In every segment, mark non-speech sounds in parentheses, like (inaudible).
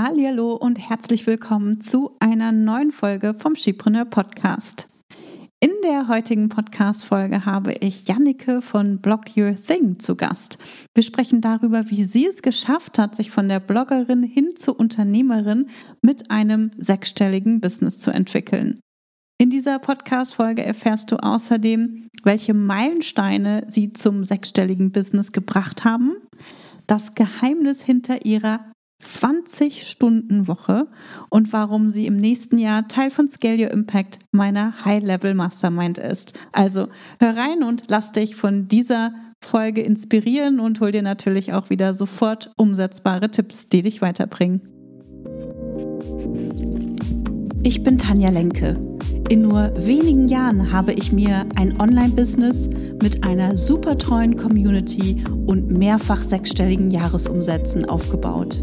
Hallo und herzlich willkommen zu einer neuen Folge vom Skipreneur Podcast. In der heutigen Podcast-Folge habe ich Jannike von Blog Your Thing zu Gast. Wir sprechen darüber, wie sie es geschafft hat, sich von der Bloggerin hin zur Unternehmerin mit einem sechsstelligen Business zu entwickeln. In dieser Podcast-Folge erfährst du außerdem, welche Meilensteine sie zum sechsstelligen Business gebracht haben, das Geheimnis hinter ihrer 20-Stunden-Woche und warum sie im nächsten Jahr Teil von Scale Your Impact meiner High-Level Mastermind ist. Also hör rein und lass dich von dieser Folge inspirieren und hol dir natürlich auch wieder sofort umsetzbare Tipps, die dich weiterbringen. Ich bin Tanja Lenke. In nur wenigen Jahren habe ich mir ein Online-Business mit einer super treuen Community und mehrfach sechsstelligen Jahresumsätzen aufgebaut.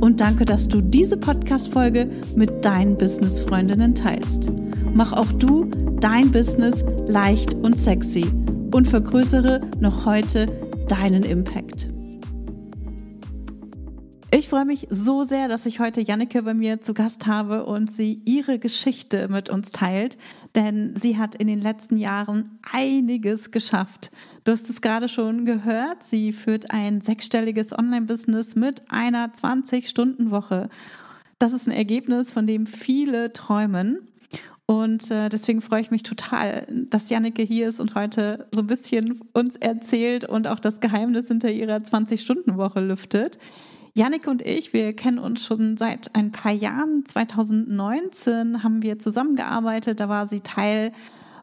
und danke, dass du diese Podcast-Folge mit deinen Business-Freundinnen teilst. Mach auch du dein Business leicht und sexy und vergrößere noch heute deinen Impact. Ich freue mich so sehr, dass ich heute Jannike bei mir zu Gast habe und sie ihre Geschichte mit uns teilt, denn sie hat in den letzten Jahren einiges geschafft. Du hast es gerade schon gehört, sie führt ein sechsstelliges Online-Business mit einer 20-Stunden-Woche. Das ist ein Ergebnis, von dem viele träumen. Und äh, deswegen freue ich mich total, dass Jannike hier ist und heute so ein bisschen uns erzählt und auch das Geheimnis hinter ihrer 20-Stunden-Woche lüftet. Janik und ich, wir kennen uns schon seit ein paar Jahren. 2019 haben wir zusammengearbeitet. Da war sie Teil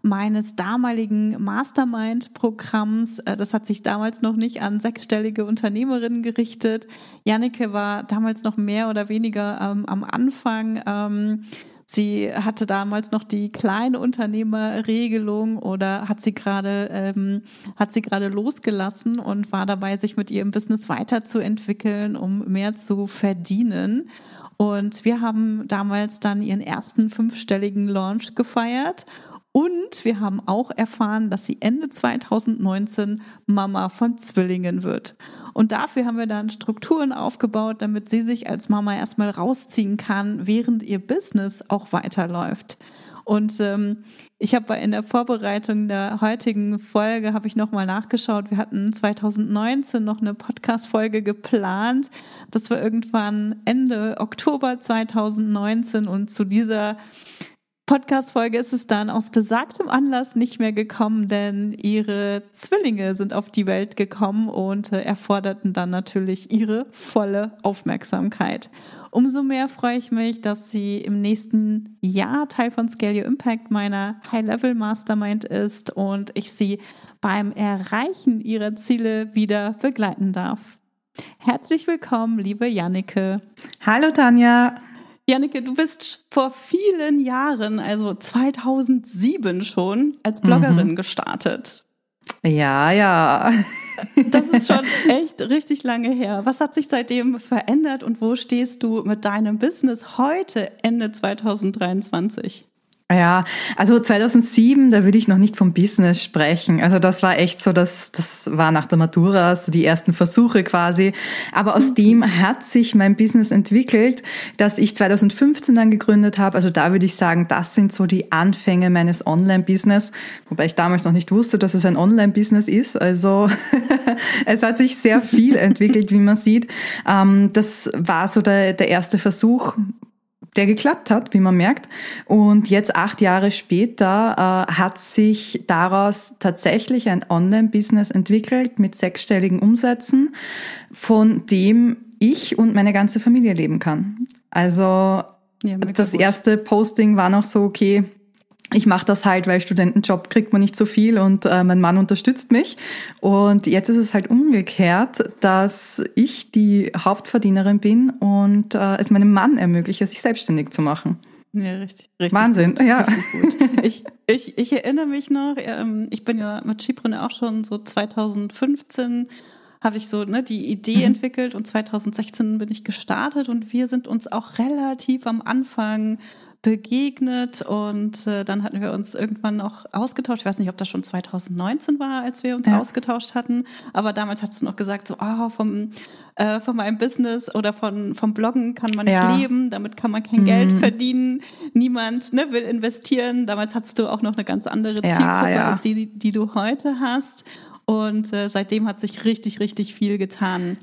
meines damaligen Mastermind-Programms. Äh, das hat sich damals noch nicht an sechsstellige Unternehmerinnen gerichtet. Jannike war damals noch mehr oder weniger ähm, am Anfang. Ähm, Sie hatte damals noch die kleine Unternehmerregelung oder hat sie gerade ähm, hat sie gerade losgelassen und war dabei, sich mit ihrem Business weiterzuentwickeln, um mehr zu verdienen. Und wir haben damals dann ihren ersten fünfstelligen Launch gefeiert und wir haben auch erfahren, dass sie Ende 2019 Mama von Zwillingen wird. Und dafür haben wir dann Strukturen aufgebaut, damit sie sich als Mama erstmal rausziehen kann, während ihr Business auch weiterläuft. Und ähm, ich habe in der Vorbereitung der heutigen Folge habe ich nochmal nachgeschaut. Wir hatten 2019 noch eine Podcast-Folge geplant. Das war irgendwann Ende Oktober 2019 und zu dieser Podcast-Folge ist es dann aus besagtem Anlass nicht mehr gekommen, denn ihre Zwillinge sind auf die Welt gekommen und äh, erforderten dann natürlich ihre volle Aufmerksamkeit. Umso mehr freue ich mich, dass sie im nächsten Jahr Teil von Scale Your Impact meiner High-Level Mastermind ist und ich sie beim Erreichen ihrer Ziele wieder begleiten darf. Herzlich willkommen, liebe Jannike. Hallo Tanja. Jannike, du bist vor vielen Jahren, also 2007 schon, als Bloggerin mhm. gestartet. Ja, ja. (laughs) Das ist schon echt richtig lange her. Was hat sich seitdem verändert und wo stehst du mit deinem Business heute, Ende 2023? Ja, also 2007, da würde ich noch nicht vom Business sprechen. Also das war echt so, das, das war nach der Matura, so die ersten Versuche quasi. Aber aus mhm. dem hat sich mein Business entwickelt, dass ich 2015 dann gegründet habe. Also da würde ich sagen, das sind so die Anfänge meines Online-Business, wobei ich damals noch nicht wusste, dass es ein Online-Business ist. Also (laughs) es hat sich sehr viel (laughs) entwickelt, wie man sieht. Ähm, das war so der, der erste Versuch, der geklappt hat, wie man merkt. Und jetzt acht Jahre später äh, hat sich daraus tatsächlich ein Online-Business entwickelt mit sechsstelligen Umsätzen, von dem ich und meine ganze Familie leben kann. Also ja, das erste Posting war noch so, okay, ich mache das halt, weil Studentenjob kriegt man nicht so viel und äh, mein Mann unterstützt mich. Und jetzt ist es halt umgekehrt, dass ich die Hauptverdienerin bin und äh, es meinem Mann ermögliche, sich selbstständig zu machen. Ja, richtig. richtig Wahnsinn, gut, ja. Richtig (laughs) ich, ich, ich erinnere mich noch, ähm, ich bin ja mit Skipreneur auch schon so 2015 habe ich so ne, die Idee mhm. entwickelt und 2016 bin ich gestartet und wir sind uns auch relativ am Anfang begegnet und äh, dann hatten wir uns irgendwann noch ausgetauscht. Ich weiß nicht, ob das schon 2019 war, als wir uns ja. ausgetauscht hatten, aber damals hast du noch gesagt, so oh, vom, äh, von meinem Business oder von, vom Bloggen kann man nicht ja. leben, damit kann man kein mhm. Geld verdienen, niemand ne, will investieren. Damals hattest du auch noch eine ganz andere Zielgruppe ja, als die, die du heute hast. Und äh, seitdem hat sich richtig, richtig viel getan.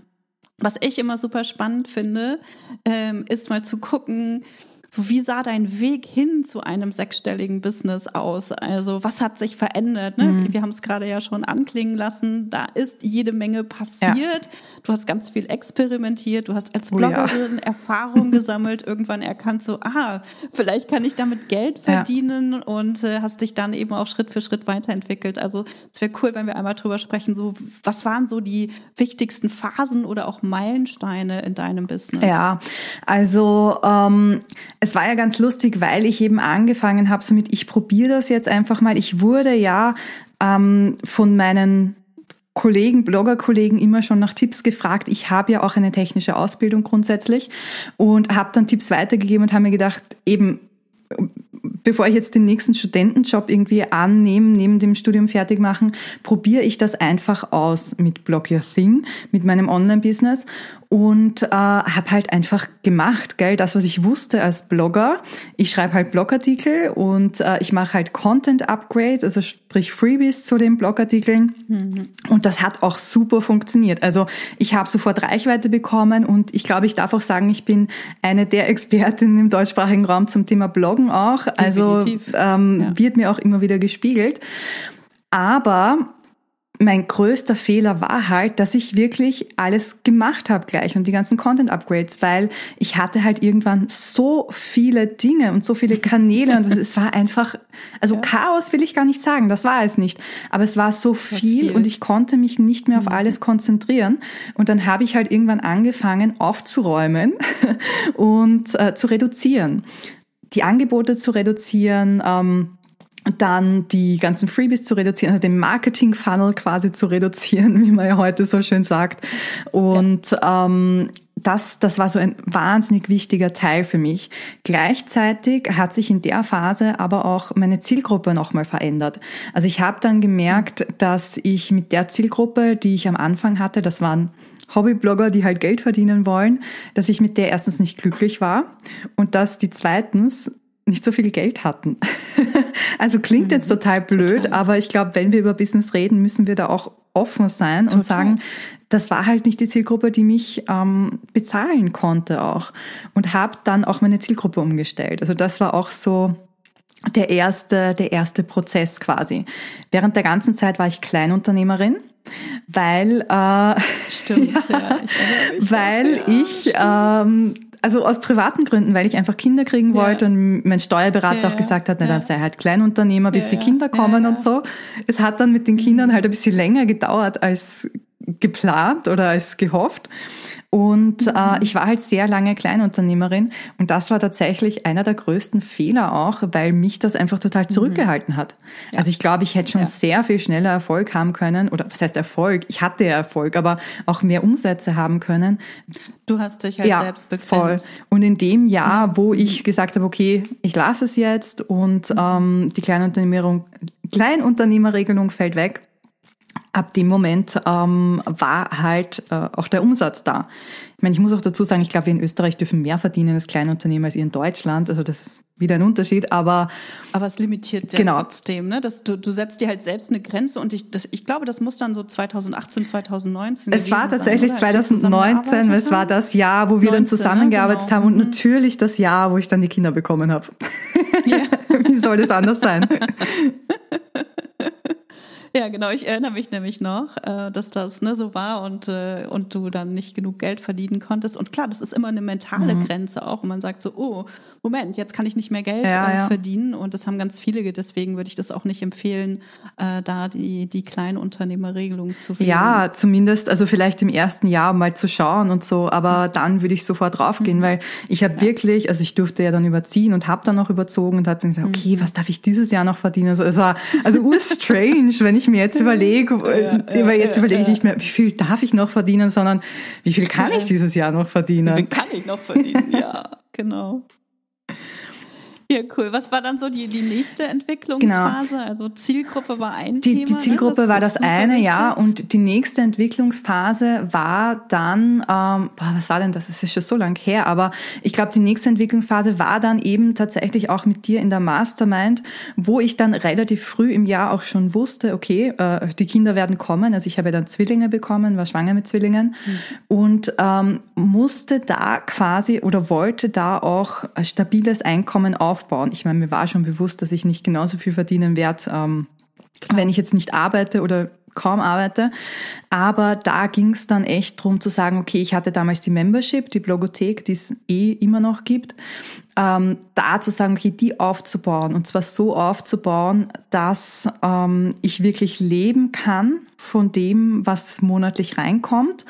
Was ich immer super spannend finde, ähm, ist mal zu gucken, so, wie sah dein Weg hin zu einem sechsstelligen Business aus? Also, was hat sich verändert? Ne? Mhm. Wir haben es gerade ja schon anklingen lassen. Da ist jede Menge passiert. Ja. Du hast ganz viel experimentiert. Du hast als Bloggerin oh ja. Erfahrung gesammelt, (laughs) irgendwann erkannt, so, ah, vielleicht kann ich damit Geld verdienen ja. und äh, hast dich dann eben auch Schritt für Schritt weiterentwickelt. Also, es wäre cool, wenn wir einmal drüber sprechen, so, was waren so die wichtigsten Phasen oder auch Meilensteine in deinem Business? Ja, also, ähm, es war ja ganz lustig, weil ich eben angefangen habe, somit ich probiere das jetzt einfach mal. Ich wurde ja ähm, von meinen Kollegen, Bloggerkollegen immer schon nach Tipps gefragt. Ich habe ja auch eine technische Ausbildung grundsätzlich und habe dann Tipps weitergegeben und habe mir gedacht, eben bevor ich jetzt den nächsten Studentenjob irgendwie annehme, neben dem Studium fertig machen, probiere ich das einfach aus mit Blog Your Thing, mit meinem Online-Business und äh, habe halt einfach gemacht, gell, das, was ich wusste als Blogger. Ich schreibe halt Blogartikel und äh, ich mache halt Content-Upgrades, also sprich Freebies zu den Blogartikeln. Mhm. Und das hat auch super funktioniert. Also ich habe sofort Reichweite bekommen und ich glaube, ich darf auch sagen, ich bin eine der Expertinnen im deutschsprachigen Raum zum Thema Bloggen auch. Also ähm, ja. wird mir auch immer wieder gespiegelt. Aber mein größter Fehler war halt, dass ich wirklich alles gemacht habe gleich und die ganzen Content-Upgrades, weil ich hatte halt irgendwann so viele Dinge und so viele Kanäle und es war einfach, also ja. Chaos will ich gar nicht sagen, das war es nicht, aber es war so viel, viel. und ich konnte mich nicht mehr auf mhm. alles konzentrieren und dann habe ich halt irgendwann angefangen aufzuräumen (laughs) und äh, zu reduzieren, die Angebote zu reduzieren, ähm, dann die ganzen Freebies zu reduzieren, also den Marketing-Funnel quasi zu reduzieren, (laughs) wie man ja heute so schön sagt. Und ja. ähm, das, das war so ein wahnsinnig wichtiger Teil für mich. Gleichzeitig hat sich in der Phase aber auch meine Zielgruppe nochmal verändert. Also ich habe dann gemerkt, dass ich mit der Zielgruppe, die ich am Anfang hatte, das waren Hobbyblogger, die halt Geld verdienen wollen, dass ich mit der erstens nicht glücklich war und dass die zweitens nicht so viel Geld hatten. (laughs) also klingt jetzt mhm. total blöd, total. aber ich glaube, wenn wir über Business reden, müssen wir da auch offen sein total. und sagen, das war halt nicht die Zielgruppe, die mich ähm, bezahlen konnte auch. Und habe dann auch meine Zielgruppe umgestellt. Also das war auch so der erste, der erste Prozess quasi. Während der ganzen Zeit war ich Kleinunternehmerin weil äh, Stimmt, (laughs) ja, ja, ich weil ja, ich ähm, also aus privaten Gründen, weil ich einfach Kinder kriegen wollte ja. und mein Steuerberater ja, auch gesagt hat, na, dann sei halt Kleinunternehmer, bis die Kinder kommen und so. Es hat dann mit den Kindern halt ein bisschen länger gedauert als geplant oder als gehofft. Und äh, mhm. ich war halt sehr lange Kleinunternehmerin und das war tatsächlich einer der größten Fehler auch, weil mich das einfach total mhm. zurückgehalten hat. Ja. Also ich glaube, ich hätte schon ja. sehr viel schneller Erfolg haben können oder was heißt Erfolg? Ich hatte ja Erfolg, aber auch mehr Umsätze haben können. Du hast dich halt ja, selbst begrenzt. Voll. Und in dem Jahr, wo ich gesagt habe, okay, ich lasse es jetzt und mhm. ähm, die Kleinunternehmerung, Kleinunternehmerregelung fällt weg, ab dem Moment ähm, war halt äh, auch der Umsatz da. Ich meine, ich muss auch dazu sagen, ich glaube, wir in Österreich dürfen mehr verdienen als Kleinunternehmer als ihr in Deutschland. Also das ist wieder ein Unterschied, aber aber es limitiert ja genau. trotzdem, ne? Das, du, du setzt dir halt selbst eine Grenze und ich, das, ich glaube, das muss dann so 2018, 2019. Es war tatsächlich sein, 2019, es war das Jahr, wo wir 19, dann zusammengearbeitet genau. haben und mhm. natürlich das Jahr, wo ich dann die Kinder bekommen habe. Ja. (laughs) Wie soll das anders sein? (laughs) (laughs) Ja, genau. Ich erinnere mich nämlich noch, äh, dass das ne, so war und, äh, und du dann nicht genug Geld verdienen konntest. Und klar, das ist immer eine mentale mhm. Grenze auch. Und man sagt so, oh, Moment, jetzt kann ich nicht mehr Geld ja, äh, ja. verdienen. Und das haben ganz viele. Deswegen würde ich das auch nicht empfehlen, äh, da die, die Kleinunternehmerregelung zu wählen. Ja, zumindest, also vielleicht im ersten Jahr mal zu schauen und so. Aber dann würde ich sofort draufgehen, mhm. weil ich habe ja. wirklich, also ich durfte ja dann überziehen und habe dann noch überzogen und habe dann gesagt, okay, mhm. was darf ich dieses Jahr noch verdienen? Also es war also strange, (laughs) wenn ich mir jetzt überlege, ja, weil jetzt überlege ich nicht mehr, wie viel darf ich noch verdienen, sondern wie viel kann ich dieses Jahr noch verdienen? Wie viel kann ich noch verdienen? Ja, genau. Ja, cool. Was war dann so die, die nächste Entwicklungsphase? Genau. Also Zielgruppe war ein die, Thema. Die ne? Zielgruppe das war das eine, wichtig. ja. Und die nächste Entwicklungsphase war dann, ähm, boah, was war denn das? Das ist schon so lang her, aber ich glaube, die nächste Entwicklungsphase war dann eben tatsächlich auch mit dir in der Mastermind, wo ich dann relativ früh im Jahr auch schon wusste, okay, äh, die Kinder werden kommen. Also ich habe dann Zwillinge bekommen, war schwanger mit Zwillingen mhm. und ähm, musste da quasi oder wollte da auch stabiles Einkommen aufbauen aufbauen. Ich meine, mir war schon bewusst, dass ich nicht genauso viel verdienen werde, ähm, wenn ich jetzt nicht arbeite oder kaum arbeite. Aber da ging es dann echt drum zu sagen, okay, ich hatte damals die Membership, die Blogothek, die es eh immer noch gibt, ähm, da zu sagen, okay, die aufzubauen und zwar so aufzubauen, dass ähm, ich wirklich leben kann von dem, was monatlich reinkommt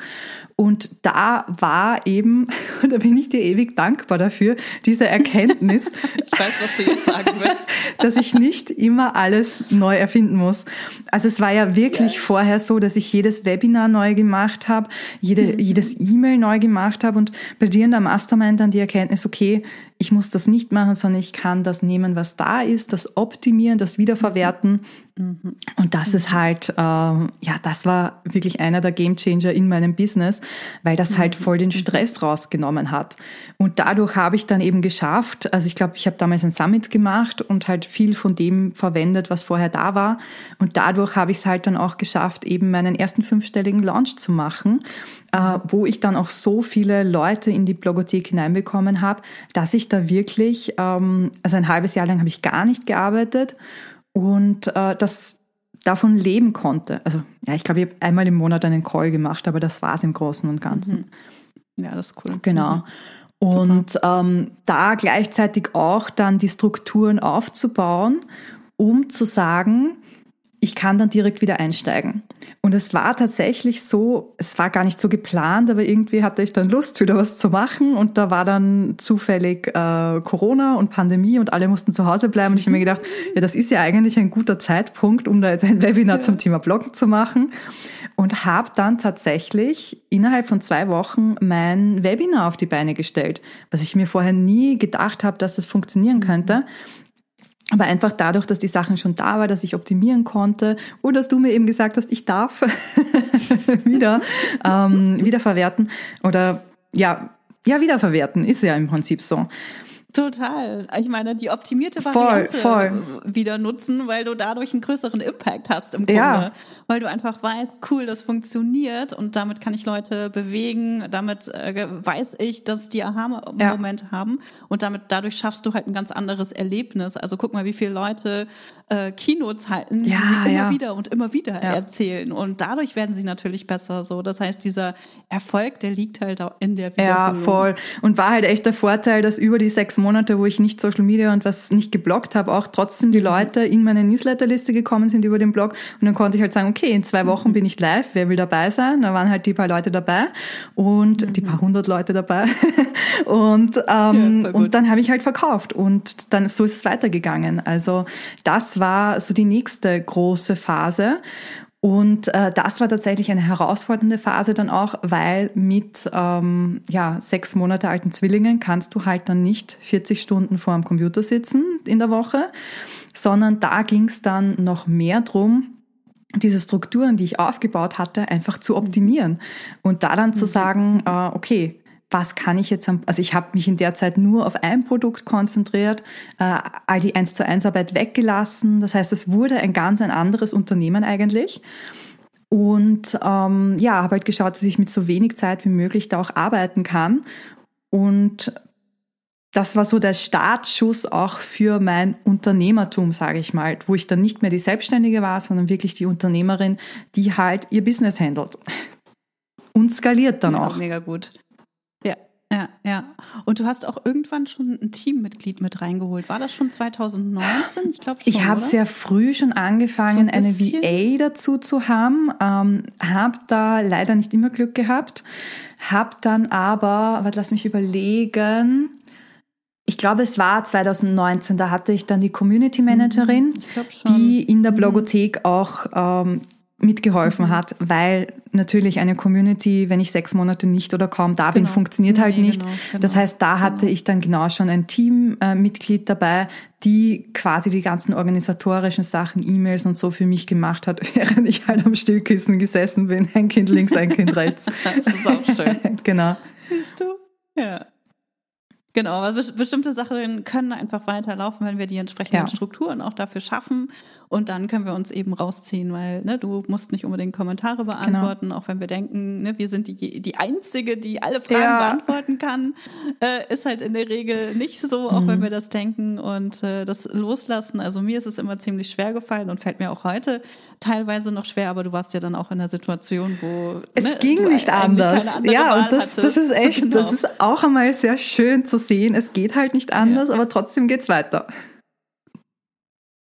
und da war eben, und (laughs) da bin ich dir ewig dankbar dafür, diese Erkenntnis. (laughs) ich weiß, was du jetzt sagen willst. (laughs) dass ich nicht immer alles neu erfinden muss. Also es war ja wirklich yes. vorher so, dass ich jedes Webinar neu gemacht habe, jede, mhm. jedes E-Mail neu gemacht habe und bei dir in der Mastermind dann die Erkenntnis, okay, ich muss das nicht machen, sondern ich kann das nehmen, was da ist, das optimieren, das wiederverwerten. Mhm. Und das ist halt, ähm, ja, das war wirklich einer der Gamechanger in meinem Business, weil das halt voll den mhm. Stress rausgenommen hat. Und dadurch habe ich dann eben geschafft, also ich glaube, ich habe damals ein Summit gemacht und halt viel von dem verwendet, was vorher da war. Und dadurch habe ich es halt dann auch geschafft, eben meinen ersten fünfstelligen Launch zu machen äh, wo ich dann auch so viele Leute in die Blogothek hineinbekommen habe, dass ich da wirklich, ähm, also ein halbes Jahr lang habe ich gar nicht gearbeitet und äh, das davon leben konnte. Also ja, ich glaube, ich habe einmal im Monat einen Call gemacht, aber das war es im Großen und Ganzen. Mhm. Ja, das ist cool. Genau. Mhm. Und ähm, da gleichzeitig auch dann die Strukturen aufzubauen, um zu sagen, ich kann dann direkt wieder einsteigen. Und es war tatsächlich so, es war gar nicht so geplant, aber irgendwie hatte ich dann Lust, wieder was zu machen. Und da war dann zufällig äh, Corona und Pandemie und alle mussten zu Hause bleiben. Und ich habe mir gedacht, (laughs) ja, das ist ja eigentlich ein guter Zeitpunkt, um da jetzt ein Webinar ja. zum Thema Bloggen zu machen. Und habe dann tatsächlich innerhalb von zwei Wochen mein Webinar auf die Beine gestellt, was ich mir vorher nie gedacht habe, dass das funktionieren könnte. Aber einfach dadurch, dass die Sachen schon da war, dass ich optimieren konnte und dass du mir eben gesagt hast, ich darf (laughs) wieder ähm, wiederverwerten oder ja, ja, wiederverwerten ist ja im Prinzip so. Total. Ich meine, die optimierte Variante voll, voll. wieder nutzen, weil du dadurch einen größeren Impact hast im Grunde. Ja. Weil du einfach weißt, cool, das funktioniert und damit kann ich Leute bewegen, damit äh, weiß ich, dass die Aha-Moment ja. haben und damit dadurch schaffst du halt ein ganz anderes Erlebnis. Also guck mal, wie viele Leute äh, Keynotes halten, ja, die immer ja. wieder und immer wieder erzählen. Und dadurch werden sie natürlich besser. So, das heißt, dieser Erfolg, der liegt halt auch in der Wiederholung. Ja, voll. Und war halt echt der Vorteil, dass über die sechs Monate, wo ich nicht Social Media und was nicht geblockt habe, auch trotzdem die mhm. Leute in meine Newsletterliste gekommen sind über den Blog. Und dann konnte ich halt sagen, okay, in zwei Wochen mhm. bin ich live, wer will dabei sein? Da waren halt die paar Leute dabei und mhm. die paar hundert Leute dabei. (laughs) und ähm, und dann habe ich halt verkauft und dann so ist es weitergegangen. Also das war so die nächste große Phase. Und äh, das war tatsächlich eine herausfordernde Phase dann auch, weil mit ähm, ja, sechs Monate alten Zwillingen kannst du halt dann nicht 40 Stunden vor dem Computer sitzen in der Woche, sondern da ging es dann noch mehr drum, diese Strukturen, die ich aufgebaut hatte, einfach zu optimieren. Und da dann zu mhm. sagen, äh, okay, was kann ich jetzt, also ich habe mich in der Zeit nur auf ein Produkt konzentriert, äh, all die 1 zu 1 Arbeit weggelassen. Das heißt, es wurde ein ganz ein anderes Unternehmen eigentlich. Und ähm, ja, habe halt geschaut, dass ich mit so wenig Zeit wie möglich da auch arbeiten kann. Und das war so der Startschuss auch für mein Unternehmertum, sage ich mal, wo ich dann nicht mehr die Selbstständige war, sondern wirklich die Unternehmerin, die halt ihr Business handelt. Und skaliert dann ja, auch. Mega gut. Ja, ja. Und du hast auch irgendwann schon ein Teammitglied mit reingeholt. War das schon 2019? Ich glaube schon. Ich habe sehr früh schon angefangen, so ein eine VA dazu zu haben. Ähm, habe da leider nicht immer Glück gehabt. Habe dann aber, warte, lass mich überlegen, ich glaube, es war 2019, da hatte ich dann die Community Managerin, mhm, die in der mhm. Blogothek auch ähm, mitgeholfen mhm. hat, weil natürlich eine Community, wenn ich sechs Monate nicht oder kaum da genau. bin, funktioniert halt nee, nicht. Genau, genau, das heißt, da hatte genau. ich dann genau schon ein Teammitglied äh, dabei, die quasi die ganzen organisatorischen Sachen, E-Mails und so für mich gemacht hat, (laughs) während ich halt am Stillkissen gesessen bin, ein Kind links, ein Kind rechts. (laughs) das ist auch schön. (laughs) genau. Siehst du? Ja. Genau, bestimmte Sachen können einfach weiterlaufen, wenn wir die entsprechenden ja. Strukturen auch dafür schaffen. Und dann können wir uns eben rausziehen, weil ne, du musst nicht unbedingt Kommentare genau. beantworten, genau. auch wenn wir denken, ne, wir sind die, die Einzige, die alle Fragen ja. beantworten kann. Äh, ist halt in der Regel nicht so, auch mhm. wenn wir das denken und äh, das loslassen. Also mir ist es immer ziemlich schwer gefallen und fällt mir auch heute teilweise noch schwer, aber du warst ja dann auch in der Situation, wo es ne, ging nicht anders. Ja, und das, das ist echt, genau. das ist auch einmal sehr schön zu sehen, es geht halt nicht anders, ja. aber trotzdem geht's weiter.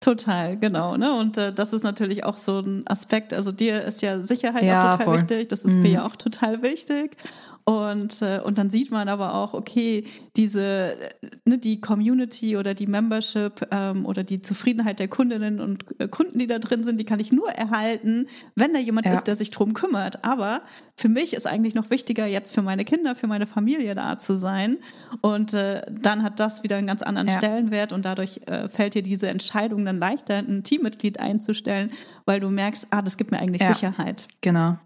Total, genau. Ne? Und äh, das ist natürlich auch so ein Aspekt. Also dir ist ja Sicherheit ja, auch total voll. wichtig. Das ist mhm. mir ja auch total wichtig. Und, äh, und dann sieht man aber auch, okay, diese, ne, die Community oder die Membership ähm, oder die Zufriedenheit der Kundinnen und äh, Kunden, die da drin sind, die kann ich nur erhalten, wenn da jemand ja. ist, der sich drum kümmert. Aber für mich ist eigentlich noch wichtiger, jetzt für meine Kinder, für meine Familie da zu sein. Und äh, dann hat das wieder einen ganz anderen ja. Stellenwert und dadurch äh, fällt dir diese Entscheidung dann leichter, ein Teammitglied einzustellen, weil du merkst, ah, das gibt mir eigentlich ja. Sicherheit. Genau.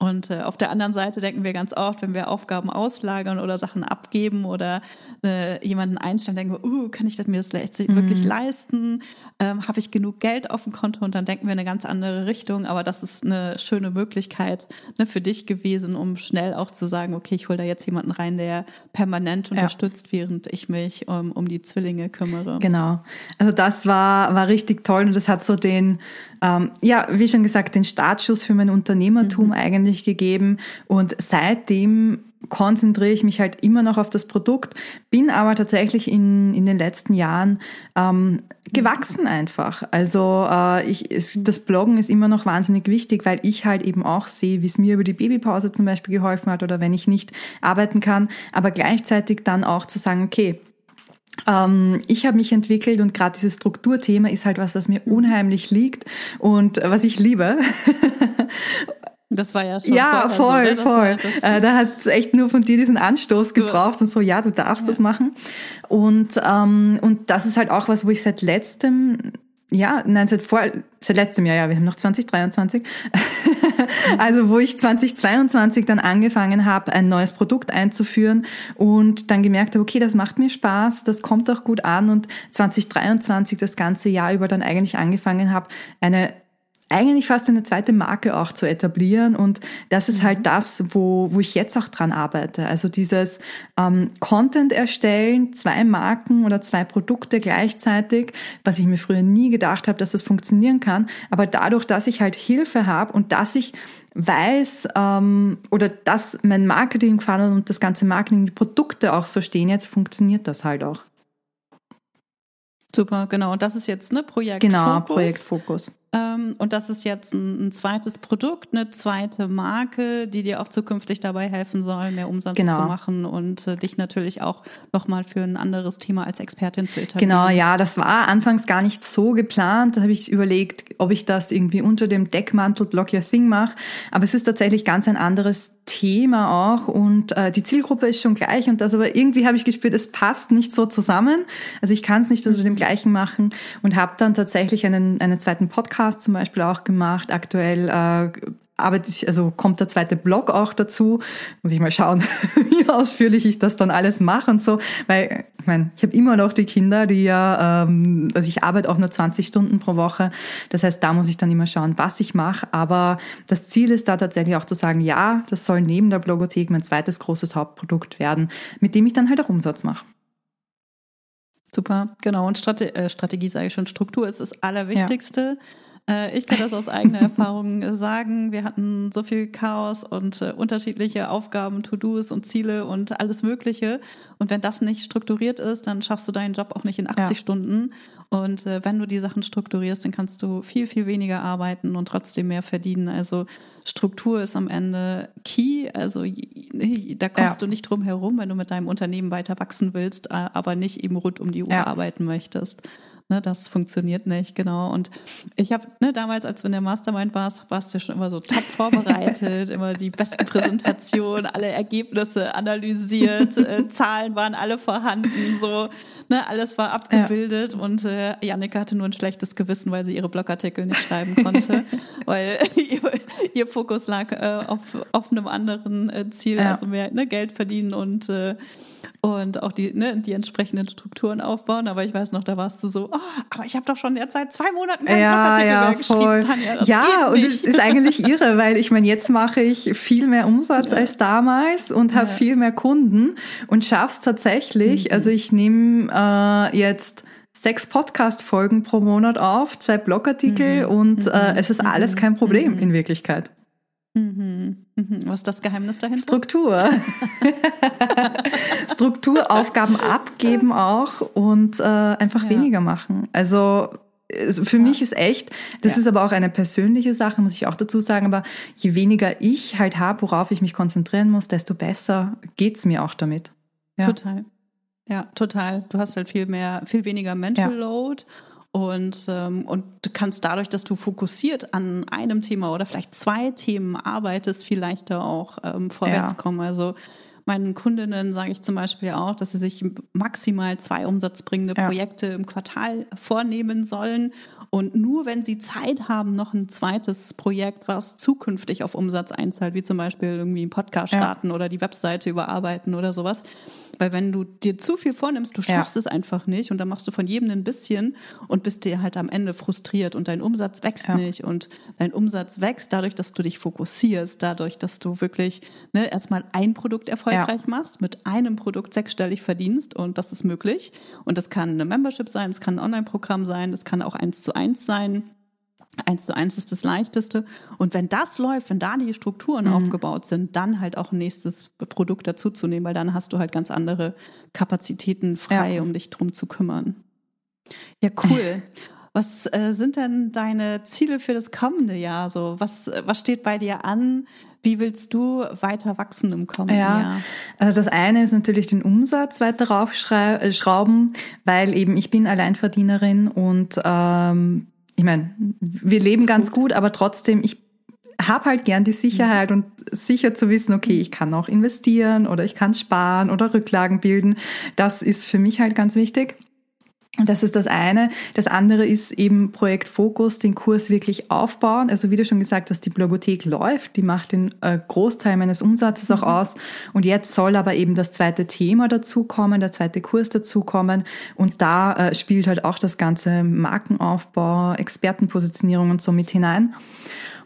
Und äh, auf der anderen Seite denken wir ganz oft, wenn wir Aufgaben auslagern oder Sachen abgeben oder äh, jemanden einstellen, denken wir, uh, kann ich das mir das mhm. wirklich leisten? Ähm, Habe ich genug Geld auf dem Konto? Und dann denken wir in eine ganz andere Richtung. Aber das ist eine schöne Möglichkeit ne, für dich gewesen, um schnell auch zu sagen, okay, ich hole da jetzt jemanden rein, der permanent unterstützt, ja. während ich mich um, um die Zwillinge kümmere. Genau. Also das war, war richtig toll und das hat so den, ähm, ja, wie schon gesagt, den Startschuss für mein Unternehmertum mhm. eigentlich gegeben. Und seitdem konzentriere ich mich halt immer noch auf das Produkt, bin aber tatsächlich in, in den letzten Jahren ähm, gewachsen einfach. Also äh, ich, es, das Bloggen ist immer noch wahnsinnig wichtig, weil ich halt eben auch sehe, wie es mir über die Babypause zum Beispiel geholfen hat oder wenn ich nicht arbeiten kann, aber gleichzeitig dann auch zu sagen, okay, ich habe mich entwickelt und gerade dieses Strukturthema ist halt was, was mir unheimlich liegt und was ich liebe. (laughs) Das war ja schon Ja, voll, so, voll. Äh, da hat echt nur von dir diesen Anstoß gebraucht und so, ja, du darfst ja. das machen. Und, ähm, und das ist halt auch was, wo ich seit letztem, ja, nein, seit vor, seit letztem Jahr, ja, wir haben noch 2023. (laughs) also wo ich 2022 dann angefangen habe, ein neues Produkt einzuführen und dann gemerkt habe, okay, das macht mir Spaß, das kommt auch gut an und 2023 das ganze Jahr über dann eigentlich angefangen habe, eine eigentlich fast eine zweite Marke auch zu etablieren. Und das ist halt mhm. das, wo, wo ich jetzt auch dran arbeite. Also dieses ähm, Content erstellen, zwei Marken oder zwei Produkte gleichzeitig, was ich mir früher nie gedacht habe, dass das funktionieren kann. Aber dadurch, dass ich halt Hilfe habe und dass ich weiß ähm, oder dass mein Marketing funnel und das ganze Marketing, die Produkte auch so stehen, jetzt funktioniert das halt auch. Super, genau. Und das ist jetzt ne Projekt Genau, Fokus. Projekt Fokus. Ähm, und das ist jetzt ein, ein, zweites Produkt, eine zweite Marke, die dir auch zukünftig dabei helfen soll, mehr Umsatz genau. zu machen und äh, dich natürlich auch nochmal für ein anderes Thema als Expertin zu etablieren. Genau, ja, das war anfangs gar nicht so geplant. Da habe ich überlegt, ob ich das irgendwie unter dem Deckmantel Block Your Thing mache. Aber es ist tatsächlich ganz ein anderes Thema auch und äh, die Zielgruppe ist schon gleich und das aber irgendwie habe ich gespürt, es passt nicht so zusammen. Also ich kann es nicht unter dem gleichen machen und habe dann tatsächlich einen, einen zweiten Podcast zum Beispiel auch gemacht. Aktuell äh, arbeite ich, also kommt der zweite Blog auch dazu. Muss ich mal schauen, (laughs) wie ausführlich ich das dann alles mache und so. Weil, ich meine, ich habe immer noch die Kinder, die ja, ähm, also ich arbeite auch nur 20 Stunden pro Woche. Das heißt, da muss ich dann immer schauen, was ich mache. Aber das Ziel ist da tatsächlich auch zu sagen, ja, das soll neben der Blogothek mein zweites großes Hauptprodukt werden, mit dem ich dann halt auch Umsatz mache. Super, genau. Und Strate äh, Strategie sage ich schon, Struktur ist das Allerwichtigste. Ja. Äh, ich kann das aus eigener Erfahrung sagen. Wir hatten so viel Chaos und äh, unterschiedliche Aufgaben, To-Dos und Ziele und alles Mögliche. Und wenn das nicht strukturiert ist, dann schaffst du deinen Job auch nicht in 80 ja. Stunden. Und äh, wenn du die Sachen strukturierst, dann kannst du viel, viel weniger arbeiten und trotzdem mehr verdienen. Also Struktur ist am Ende key. Also da kommst ja. du nicht drum herum, wenn du mit deinem Unternehmen weiter wachsen willst, äh, aber nicht eben rund um die Uhr ja. arbeiten möchtest. Ne, das funktioniert nicht, genau. Und ich habe ne, damals, als du in der Mastermind warst, warst du schon immer so top vorbereitet, (laughs) immer die besten Präsentationen, alle Ergebnisse analysiert, äh, Zahlen waren alle vorhanden, so, ne, alles war abgebildet ja. und äh, Janneke hatte nur ein schlechtes Gewissen, weil sie ihre Blogartikel nicht schreiben konnte, (laughs) weil ihr, ihr, Fokus lag äh, auf, auf einem anderen äh, Ziel, ja. also mehr ne, Geld verdienen und äh, und auch die, ne, die entsprechenden Strukturen aufbauen. Aber ich weiß noch, da warst du so, oh, aber ich habe doch schon jetzt seit zwei Monaten keinen ja, ja, voll. Tanja, ja, und es ist eigentlich (laughs) irre, weil ich meine, jetzt mache ich viel mehr Umsatz ja. als damals und habe ja. viel mehr Kunden und schaff's tatsächlich. Mhm. Also ich nehme äh, jetzt sechs Podcast-Folgen pro Monat auf, zwei Blogartikel mhm. und äh, es ist alles mhm. kein Problem mhm. in Wirklichkeit. Mhm. Mhm. Was ist das Geheimnis dahinter? Struktur. (laughs) Struktur, Aufgaben abgeben auch und äh, einfach ja. weniger machen. Also für ja. mich ist echt, das ja. ist aber auch eine persönliche Sache, muss ich auch dazu sagen, aber je weniger ich halt habe, worauf ich mich konzentrieren muss, desto besser geht's mir auch damit. Total. Ja, total. Du hast halt viel mehr, viel weniger Mental Load und, ähm, und du kannst dadurch, dass du fokussiert an einem Thema oder vielleicht zwei Themen arbeitest, viel leichter auch ähm, vorwärts ja. kommen. Also meinen Kundinnen sage ich zum Beispiel auch, dass sie sich maximal zwei umsatzbringende ja. Projekte im Quartal vornehmen sollen. Und nur wenn sie Zeit haben, noch ein zweites Projekt, was zukünftig auf Umsatz einzahlt, wie zum Beispiel irgendwie einen Podcast starten ja. oder die Webseite überarbeiten oder sowas, weil wenn du dir zu viel vornimmst, du schaffst ja. es einfach nicht und dann machst du von jedem ein bisschen und bist dir halt am Ende frustriert und dein Umsatz wächst ja. nicht und dein Umsatz wächst dadurch, dass du dich fokussierst, dadurch, dass du wirklich ne, erstmal ein Produkt erfolgreich machst, mit einem Produkt sechsstellig verdienst und das ist möglich und das kann eine Membership sein, es kann ein Online-Programm sein, das kann auch eins zu eins sein. Eins zu eins ist das Leichteste. Und wenn das läuft, wenn da die Strukturen mhm. aufgebaut sind, dann halt auch ein nächstes Produkt dazuzunehmen, weil dann hast du halt ganz andere Kapazitäten frei, ja. um dich drum zu kümmern. Ja, cool. (laughs) Was äh, sind denn deine Ziele für das kommende Jahr? So, was, was steht bei dir an? Wie willst du weiter wachsen im kommenden ja, Jahr? Also das eine ist natürlich den Umsatz weiter raufschrauben, weil eben ich bin Alleinverdienerin und ähm, ich meine, wir leben ganz gut. gut, aber trotzdem, ich habe halt gern die Sicherheit mhm. und sicher zu wissen, okay, ich kann auch investieren oder ich kann sparen oder Rücklagen bilden. Das ist für mich halt ganz wichtig. Das ist das eine. Das andere ist eben Projekt Fokus, den Kurs wirklich aufbauen. Also wie du schon gesagt hast, die Blogothek läuft, die macht den äh, Großteil meines Umsatzes auch mhm. aus. Und jetzt soll aber eben das zweite Thema dazukommen, der zweite Kurs dazukommen. Und da äh, spielt halt auch das ganze Markenaufbau, Expertenpositionierung und so mit hinein.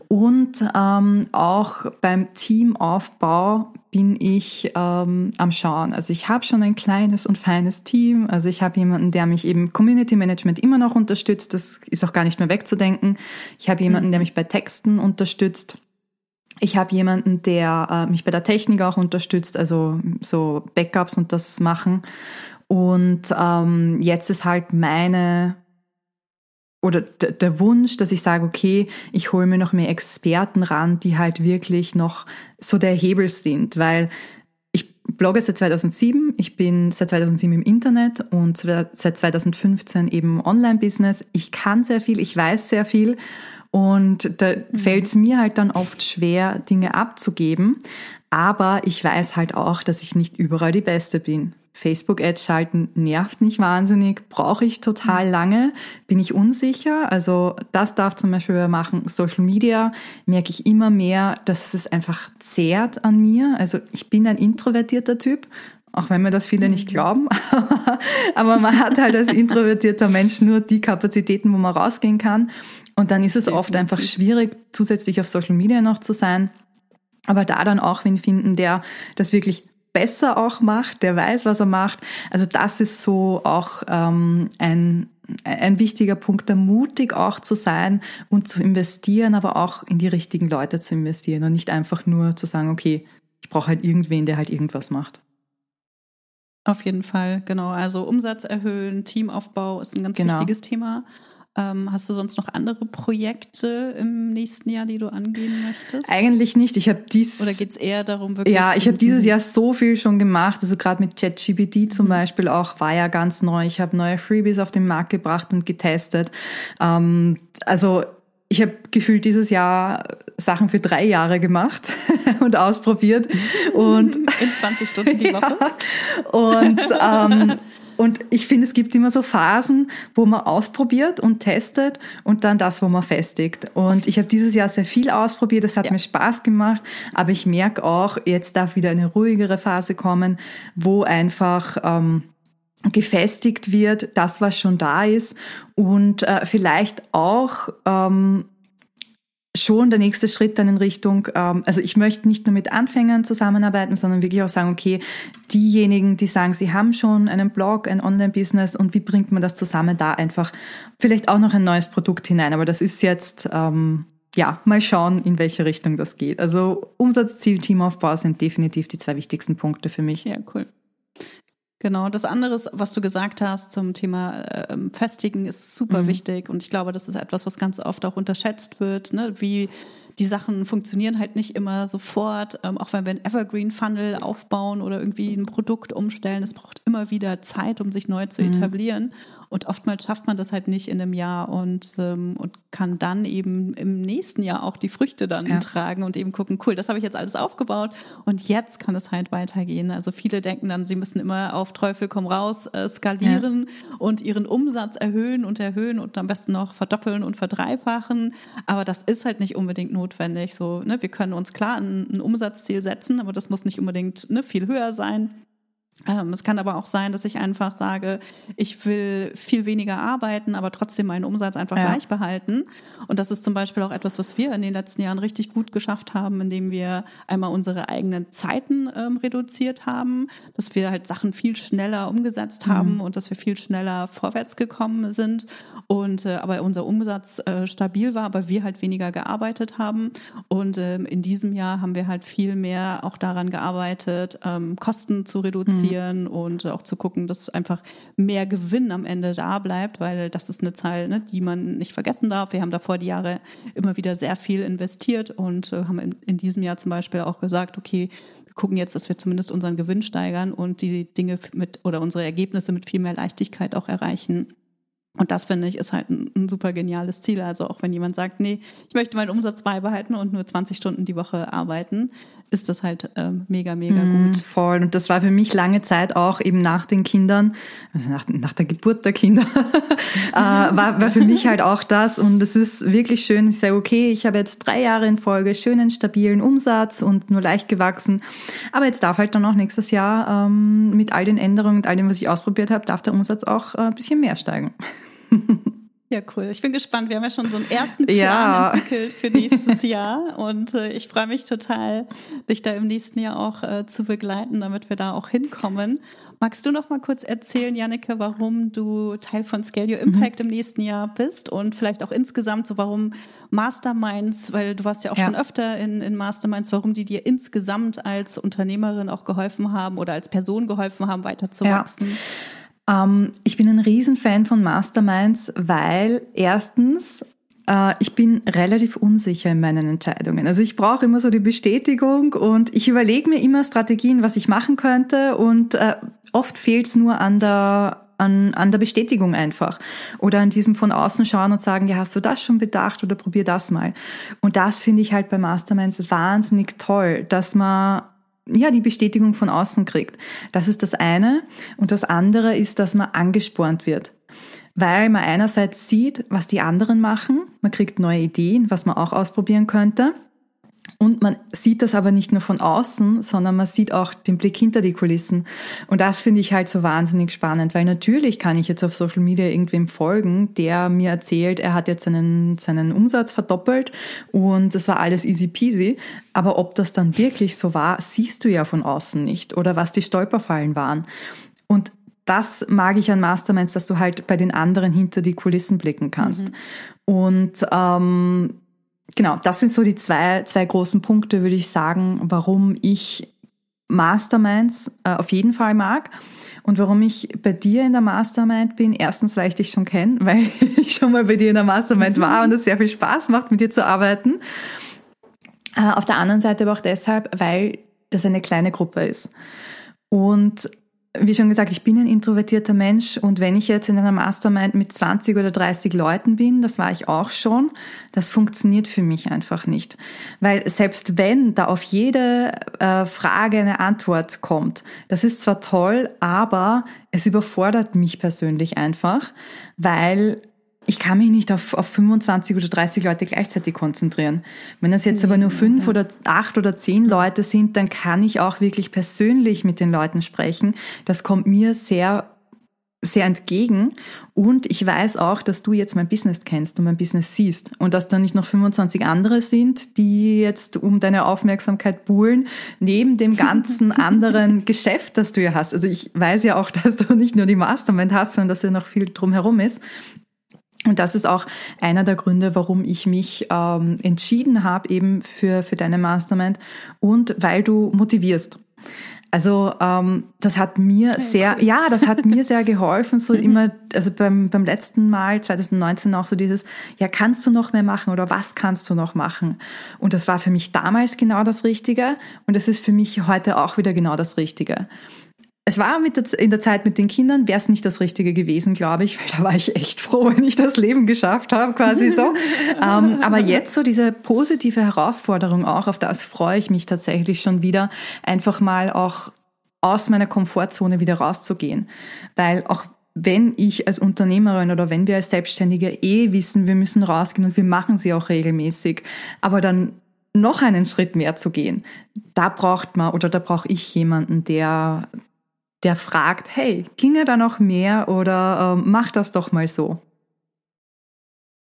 Und ähm, auch beim Teamaufbau bin ich ähm, am Schauen. Also ich habe schon ein kleines und feines Team. Also ich habe jemanden, der mich eben Community Management immer noch unterstützt. Das ist auch gar nicht mehr wegzudenken. Ich habe jemanden, der mhm. mich bei Texten unterstützt. Ich habe jemanden, der äh, mich bei der Technik auch unterstützt, also so Backups und das machen. Und ähm, jetzt ist halt meine oder der Wunsch, dass ich sage, okay, ich hole mir noch mehr Experten ran, die halt wirklich noch so der Hebel sind, weil ich blogge seit 2007, ich bin seit 2007 im Internet und seit 2015 eben Online-Business. Ich kann sehr viel, ich weiß sehr viel und da mhm. fällt es mir halt dann oft schwer, Dinge abzugeben. Aber ich weiß halt auch, dass ich nicht überall die Beste bin. Facebook-Ads schalten nervt mich wahnsinnig, brauche ich total lange, bin ich unsicher. Also das darf zum Beispiel bei machen Social Media, merke ich immer mehr, dass es einfach zehrt an mir. Also ich bin ein introvertierter Typ, auch wenn mir das viele nicht mhm. glauben. (laughs) Aber man hat halt als introvertierter Mensch nur die Kapazitäten, wo man rausgehen kann. Und dann ist es oft einfach schwierig, zusätzlich auf Social Media noch zu sein. Aber da dann auch wen finden, der das wirklich besser auch macht, der weiß, was er macht. Also das ist so auch ähm, ein, ein wichtiger Punkt, da mutig auch zu sein und zu investieren, aber auch in die richtigen Leute zu investieren und nicht einfach nur zu sagen, okay, ich brauche halt irgendwen, der halt irgendwas macht. Auf jeden Fall, genau. Also Umsatz erhöhen, Teamaufbau ist ein ganz genau. wichtiges Thema. Ähm, hast du sonst noch andere Projekte im nächsten Jahr, die du angehen möchtest? Eigentlich nicht. Ich habe dies. Oder geht es eher darum, wirklich? Ja, ich habe dieses Jahr so viel schon gemacht. Also gerade mit ChatGPT zum mhm. Beispiel auch war ja ganz neu. Ich habe neue Freebies auf den Markt gebracht und getestet. Ähm, also ich habe gefühlt dieses Jahr Sachen für drei Jahre gemacht (laughs) und ausprobiert. (laughs) Und in 20 Stunden die (laughs) Woche. Ja, und ähm, und ich finde, es gibt immer so Phasen, wo man ausprobiert und testet und dann das, wo man festigt. Und ich habe dieses Jahr sehr viel ausprobiert, es hat ja. mir Spaß gemacht, aber ich merke auch, jetzt darf wieder eine ruhigere Phase kommen, wo einfach ähm, gefestigt wird, das, was schon da ist und äh, vielleicht auch ähm, schon der nächste Schritt dann in Richtung, ähm, also ich möchte nicht nur mit Anfängern zusammenarbeiten, sondern wirklich auch sagen, okay, diejenigen, die sagen, sie haben schon einen Blog, ein Online-Business und wie bringt man das zusammen, da einfach vielleicht auch noch ein neues Produkt hinein. Aber das ist jetzt, ähm, ja, mal schauen, in welche Richtung das geht. Also Umsatzziel, Teamaufbau sind definitiv die zwei wichtigsten Punkte für mich. Ja, cool. Genau, das andere, was du gesagt hast zum Thema äh, Festigen, ist super mhm. wichtig und ich glaube, das ist etwas, was ganz oft auch unterschätzt wird, ne? wie die Sachen funktionieren halt nicht immer sofort, ähm, auch wenn wir einen Evergreen Funnel aufbauen oder irgendwie ein Produkt umstellen, es braucht immer wieder Zeit, um sich neu zu mhm. Und oftmals schafft man das halt nicht in einem Jahr und, ähm, und kann dann eben im nächsten Jahr auch die Früchte dann ja. tragen und eben gucken, cool, das habe ich jetzt alles aufgebaut und jetzt kann es halt weitergehen. Also viele denken dann, sie müssen immer auf Teufel komm raus äh, skalieren ja. und ihren Umsatz erhöhen und erhöhen und am besten noch verdoppeln und verdreifachen. Aber das ist halt nicht unbedingt notwendig. So, ne, wir können uns klar ein, ein Umsatzziel setzen, aber das muss nicht unbedingt ne, viel höher sein. Ähm, es kann aber auch sein, dass ich einfach sage, ich will viel weniger arbeiten, aber trotzdem meinen Umsatz einfach ja. gleich behalten. Und das ist zum Beispiel auch etwas, was wir in den letzten Jahren richtig gut geschafft haben, indem wir einmal unsere eigenen Zeiten ähm, reduziert haben, dass wir halt Sachen viel schneller umgesetzt mhm. haben und dass wir viel schneller vorwärts gekommen sind und äh, aber unser Umsatz äh, stabil war, aber wir halt weniger gearbeitet haben. Und ähm, in diesem Jahr haben wir halt viel mehr auch daran gearbeitet, ähm, Kosten zu reduzieren. Mhm investieren und auch zu gucken, dass einfach mehr Gewinn am Ende da bleibt, weil das ist eine Zahl, ne, die man nicht vergessen darf. Wir haben davor die Jahre immer wieder sehr viel investiert und äh, haben in, in diesem Jahr zum Beispiel auch gesagt, okay, wir gucken jetzt, dass wir zumindest unseren Gewinn steigern und die Dinge mit oder unsere Ergebnisse mit viel mehr Leichtigkeit auch erreichen. Und das finde ich ist halt ein, ein, super geniales Ziel. Also auch wenn jemand sagt, nee, ich möchte meinen Umsatz beibehalten und nur 20 Stunden die Woche arbeiten, ist das halt ähm, mega, mega mm, gut. Voll. Und das war für mich lange Zeit auch eben nach den Kindern, also nach, nach der Geburt der Kinder, (laughs) äh, war, war für mich halt auch das. Und es ist wirklich schön. Ich sage, okay, ich habe jetzt drei Jahre in Folge schönen, stabilen Umsatz und nur leicht gewachsen. Aber jetzt darf halt dann auch nächstes Jahr ähm, mit all den Änderungen und all dem, was ich ausprobiert habe, darf der Umsatz auch äh, ein bisschen mehr steigen. Ja, cool. Ich bin gespannt. Wir haben ja schon so einen ersten Plan ja. entwickelt für nächstes Jahr und äh, ich freue mich total, dich da im nächsten Jahr auch äh, zu begleiten, damit wir da auch hinkommen. Magst du noch mal kurz erzählen, Janneke, warum du Teil von Scale Your Impact mhm. im nächsten Jahr bist und vielleicht auch insgesamt so, warum Masterminds, weil du warst ja auch ja. schon öfter in, in Masterminds, warum die dir insgesamt als Unternehmerin auch geholfen haben oder als Person geholfen haben, weiterzuwachsen? Ja. Ähm, ich bin ein Riesenfan von Masterminds, weil erstens äh, ich bin relativ unsicher in meinen Entscheidungen. Also ich brauche immer so die Bestätigung und ich überlege mir immer Strategien, was ich machen könnte und äh, oft fehlt es nur an der an, an der Bestätigung einfach oder an diesem von außen schauen und sagen, ja, hast du das schon bedacht oder probier das mal. Und das finde ich halt bei Masterminds wahnsinnig toll, dass man ja, die Bestätigung von außen kriegt. Das ist das eine. Und das andere ist, dass man angespornt wird. Weil man einerseits sieht, was die anderen machen. Man kriegt neue Ideen, was man auch ausprobieren könnte. Und man sieht das aber nicht nur von außen, sondern man sieht auch den Blick hinter die Kulissen. Und das finde ich halt so wahnsinnig spannend, weil natürlich kann ich jetzt auf Social Media irgendwem folgen, der mir erzählt, er hat jetzt seinen, seinen Umsatz verdoppelt und das war alles easy peasy. Aber ob das dann wirklich so war, siehst du ja von außen nicht oder was die Stolperfallen waren. Und das mag ich an Masterminds, dass du halt bei den anderen hinter die Kulissen blicken kannst. Mhm. Und ähm, genau, das sind so die zwei, zwei großen Punkte, würde ich sagen, warum ich Masterminds äh, auf jeden Fall mag. Und warum ich bei dir in der Mastermind bin, erstens, weil ich dich schon kenne, (laughs) weil ich schon mal bei dir in der Mastermind war und es sehr viel Spaß macht, mit dir zu arbeiten. Äh, auf der anderen Seite aber auch deshalb, weil das eine kleine Gruppe ist. Und wie schon gesagt, ich bin ein introvertierter Mensch und wenn ich jetzt in einer Mastermind mit 20 oder 30 Leuten bin, das war ich auch schon, das funktioniert für mich einfach nicht. Weil selbst wenn da auf jede äh, Frage eine Antwort kommt, das ist zwar toll, aber es überfordert mich persönlich einfach, weil ich kann mich nicht auf, auf 25 oder 30 Leute gleichzeitig konzentrieren. Wenn das jetzt aber nur fünf oder acht oder zehn Leute sind, dann kann ich auch wirklich persönlich mit den Leuten sprechen. Das kommt mir sehr sehr entgegen und ich weiß auch, dass du jetzt mein Business kennst und mein Business siehst und dass da nicht noch 25 andere sind, die jetzt um deine Aufmerksamkeit buhlen, neben dem (laughs) ganzen anderen Geschäft, das du ja hast. Also ich weiß ja auch, (laughs) dass du nicht nur die Mastermind hast, sondern dass ja noch viel drumherum ist. Und das ist auch einer der Gründe, warum ich mich ähm, entschieden habe eben für, für deine Mastermind und weil du motivierst. Also ähm, das hat mir sehr, cool. ja, das hat mir sehr geholfen, so (laughs) immer, also beim, beim letzten Mal 2019 auch so dieses, ja, kannst du noch mehr machen oder was kannst du noch machen? Und das war für mich damals genau das Richtige und es ist für mich heute auch wieder genau das Richtige es war mit der, in der Zeit mit den Kindern, wäre es nicht das Richtige gewesen, glaube ich, weil da war ich echt froh, (laughs) wenn ich das Leben geschafft habe, quasi so. (laughs) ähm, aber jetzt so diese positive Herausforderung auch, auf das freue ich mich tatsächlich schon wieder, einfach mal auch aus meiner Komfortzone wieder rauszugehen. Weil auch wenn ich als Unternehmerin oder wenn wir als Selbstständige eh wissen, wir müssen rausgehen und wir machen sie auch regelmäßig, aber dann noch einen Schritt mehr zu gehen, da braucht man oder da brauche ich jemanden, der, der fragt, hey, ginge da noch mehr oder ähm, mach das doch mal so.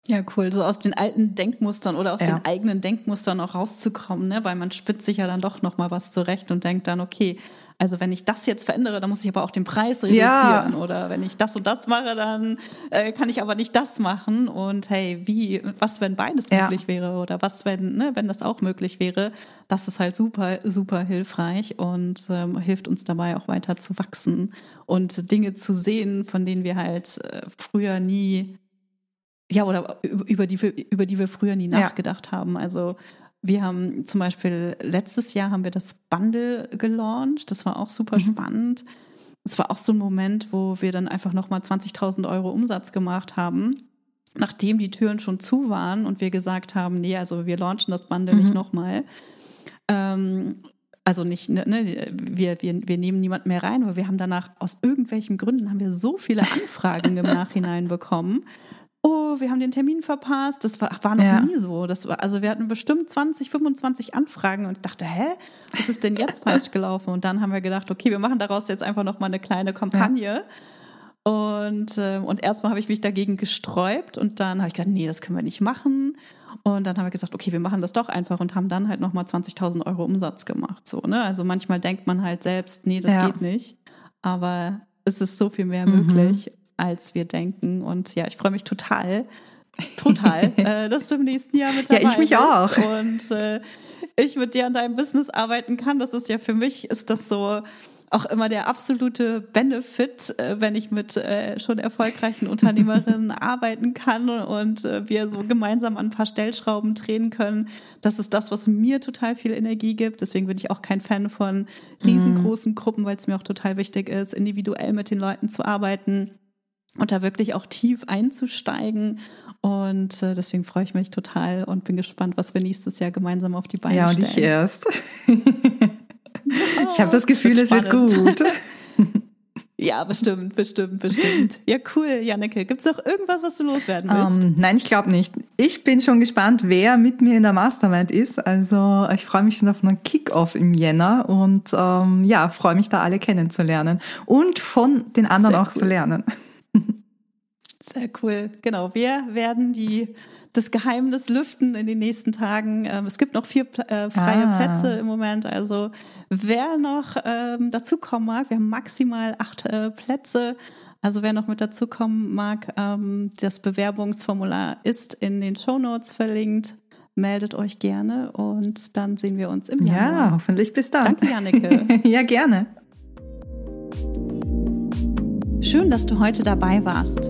Ja, cool. So aus den alten Denkmustern oder aus ja. den eigenen Denkmustern auch rauszukommen, ne? weil man spitzt sich ja dann doch noch mal was zurecht und denkt dann, okay, also wenn ich das jetzt verändere, dann muss ich aber auch den Preis reduzieren. Ja. Oder wenn ich das und das mache, dann äh, kann ich aber nicht das machen. Und hey, wie, was, wenn beides ja. möglich wäre? Oder was, wenn, ne, wenn das auch möglich wäre? Das ist halt super, super hilfreich und ähm, hilft uns dabei auch weiter zu wachsen und Dinge zu sehen, von denen wir halt äh, früher nie ja, oder über die, über die wir früher nie nachgedacht ja. haben. Also wir haben zum Beispiel letztes Jahr haben wir das Bundle gelauncht. Das war auch super mhm. spannend. Es war auch so ein Moment, wo wir dann einfach nochmal 20.000 Euro Umsatz gemacht haben, nachdem die Türen schon zu waren und wir gesagt haben, nee, also wir launchen das Bundle mhm. nicht nochmal. Ähm, also nicht, ne, ne, wir, wir, wir nehmen niemanden mehr rein, aber wir haben danach aus irgendwelchen Gründen haben wir so viele (laughs) Anfragen im Nachhinein bekommen, oh, wir haben den Termin verpasst. Das war, war noch ja. nie so. Das war, also wir hatten bestimmt 20, 25 Anfragen und ich dachte, hä, was ist denn jetzt (laughs) falsch gelaufen? Und dann haben wir gedacht, okay, wir machen daraus jetzt einfach noch mal eine kleine Kampagne. Ja. Und, äh, und erstmal habe ich mich dagegen gesträubt und dann habe ich gedacht, nee, das können wir nicht machen. Und dann haben wir gesagt, okay, wir machen das doch einfach und haben dann halt nochmal 20.000 Euro Umsatz gemacht. So, ne? Also manchmal denkt man halt selbst, nee, das ja. geht nicht. Aber es ist so viel mehr mhm. Als wir denken. Und ja, ich freue mich total, total, (laughs) äh, dass du im nächsten Jahr mit dabei Ja, ich mich bist auch. Und äh, ich mit dir an deinem Business arbeiten kann. Das ist ja für mich, ist das so auch immer der absolute Benefit, äh, wenn ich mit äh, schon erfolgreichen Unternehmerinnen (laughs) arbeiten kann und wir so gemeinsam an ein paar Stellschrauben drehen können. Das ist das, was mir total viel Energie gibt. Deswegen bin ich auch kein Fan von riesengroßen Gruppen, weil es mir auch total wichtig ist, individuell mit den Leuten zu arbeiten und da wirklich auch tief einzusteigen. Und äh, deswegen freue ich mich total und bin gespannt, was wir nächstes Jahr gemeinsam auf die Beine stellen. Ja, und ich erst. ich habe das Gefühl, es wird gut. (laughs) Ja, bestimmt, bestimmt, bestimmt. Ja, cool, Janneke. Gibt es noch irgendwas, was du loswerden willst? Um, ähm, nein, ich glaube nicht. Ich bin schon gespannt, wer mit mir in der Mastermind ist. Also ich freue mich schon auf einen Kickoff im Jänner und ähm, ja, freue mich da alle kennenzulernen und von den anderen Sehr auch cool. zu lernen. Sehr cool. Genau, wir werden die das Geheimnis lüften in den nächsten Tagen. Ähm, es gibt noch vier äh, freie ah. Plätze im Moment. Also wer noch ähm, dazukommen mag, wir haben maximal acht äh, Plätze. Also wer noch mit dazukommen mag, ähm, das Bewerbungsformular ist in den Show Notes verlinkt. Meldet euch gerne und dann sehen wir uns im Januar. Ja, hoffentlich bis dann. Danke, Janneke. (laughs) ja, gerne. Schön, dass du heute dabei warst.